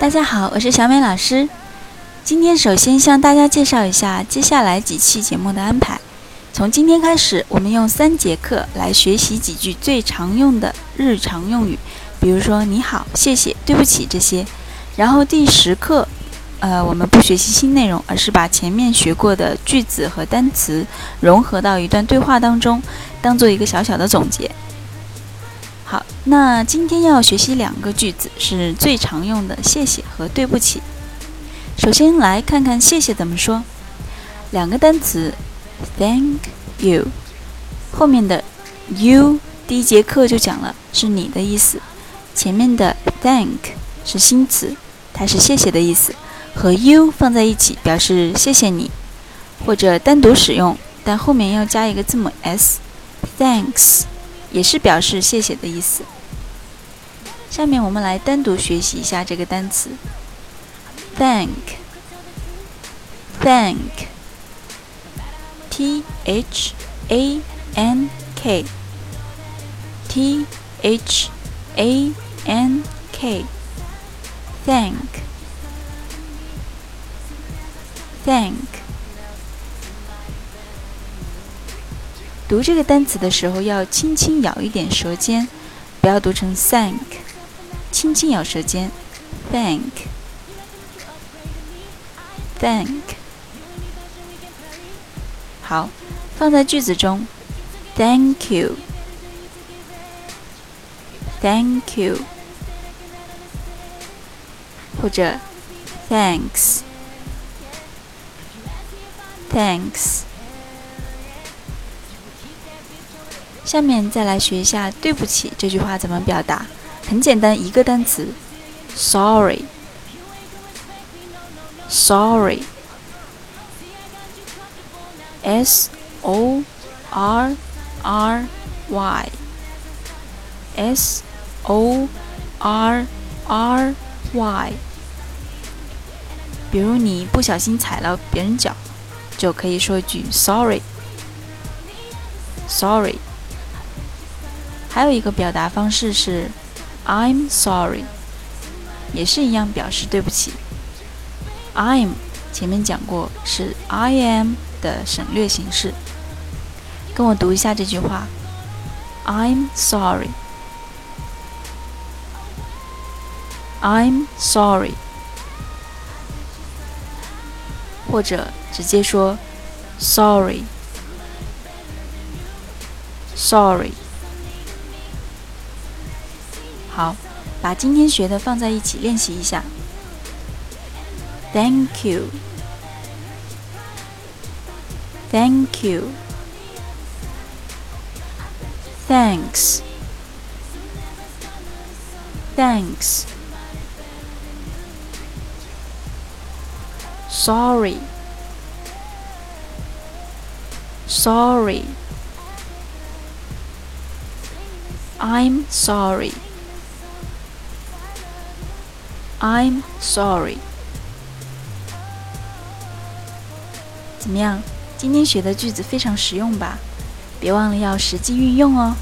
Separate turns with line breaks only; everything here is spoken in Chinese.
大家好，我是小美老师。今天首先向大家介绍一下接下来几期节目的安排。从今天开始，我们用三节课来学习几句最常用的日常用语，比如说“你好”“谢谢”“对不起”这些。然后第十课，呃，我们不学习新内容，而是把前面学过的句子和单词融合到一段对话当中，当做一个小小的总结。那今天要学习两个句子，是最常用的“谢谢”和“对不起”。首先来看看“谢谢”怎么说。两个单词，thank you，后面的 you，第一节课就讲了是你的意思，前面的 thank 是新词，它是谢谢的意思，和 you 放在一起表示谢谢你，或者单独使用，但后面要加一个字母 s，thanks。也是表示谢谢的意思。下面我们来单独学习一下这个单词，thank，thank，t h a n k，t h a n k，thank，thank。读这个单词的时候，要轻轻咬一点舌尖，不要读成 thank，轻轻咬舌尖，thank，thank。好，放在句子中，thank you，thank you，或者 thanks，thanks。下面再来学一下“对不起”这句话怎么表达。很简单，一个单词，sorry，sorry，s o r r y，s o r r y。比如你不小心踩了别人脚，就可以说一句 sorry，sorry。还有一个表达方式是 "I'm sorry"，也是一样表示对不起。I'm 前面讲过是 I am 的省略形式。跟我读一下这句话：I'm sorry。I'm sorry。或者直接说 Sorry。Sorry。好，把今天学的放在一起练习一下。Thank you. Thank you. Thanks. Thanks. Sorry. Sorry. I'm sorry. I'm sorry。怎么样？今天学的句子非常实用吧？别忘了要实际运用哦。